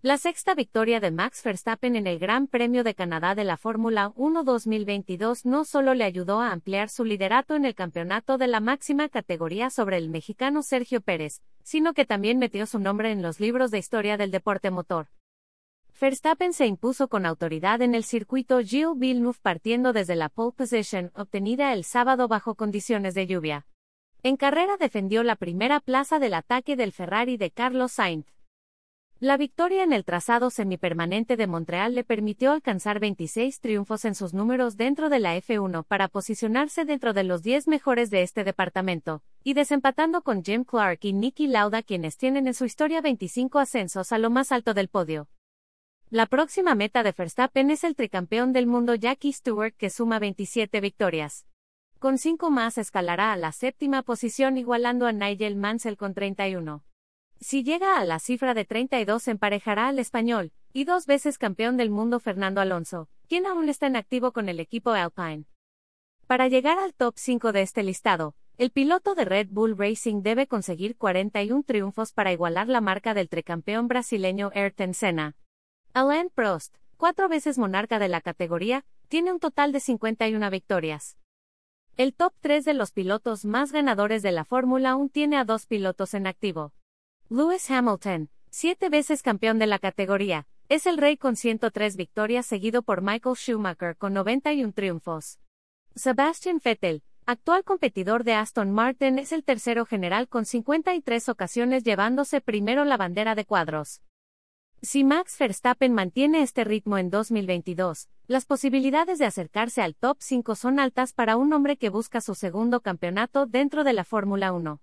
La sexta victoria de Max Verstappen en el Gran Premio de Canadá de la Fórmula 1 2022 no solo le ayudó a ampliar su liderato en el campeonato de la máxima categoría sobre el mexicano Sergio Pérez, sino que también metió su nombre en los libros de historia del deporte motor. Verstappen se impuso con autoridad en el circuito Gilles Villeneuve partiendo desde la pole position obtenida el sábado bajo condiciones de lluvia. En carrera defendió la primera plaza del ataque del Ferrari de Carlos Sainz. La victoria en el trazado semipermanente de Montreal le permitió alcanzar 26 triunfos en sus números dentro de la F1 para posicionarse dentro de los 10 mejores de este departamento, y desempatando con Jim Clark y Nicky Lauda quienes tienen en su historia 25 ascensos a lo más alto del podio. La próxima meta de Verstappen es el tricampeón del mundo Jackie Stewart que suma 27 victorias. Con 5 más escalará a la séptima posición igualando a Nigel Mansell con 31. Si llega a la cifra de 32 emparejará al español, y dos veces campeón del mundo Fernando Alonso, quien aún está en activo con el equipo Alpine. Para llegar al top 5 de este listado, el piloto de Red Bull Racing debe conseguir 41 triunfos para igualar la marca del tricampeón brasileño Ayrton Senna. Alain Prost, cuatro veces monarca de la categoría, tiene un total de 51 victorias. El top 3 de los pilotos más ganadores de la Fórmula 1 tiene a dos pilotos en activo. Lewis Hamilton, siete veces campeón de la categoría, es el rey con 103 victorias seguido por Michael Schumacher con 91 triunfos. Sebastian Vettel, actual competidor de Aston Martin, es el tercero general con 53 ocasiones llevándose primero la bandera de cuadros. Si Max Verstappen mantiene este ritmo en 2022, las posibilidades de acercarse al top 5 son altas para un hombre que busca su segundo campeonato dentro de la Fórmula 1.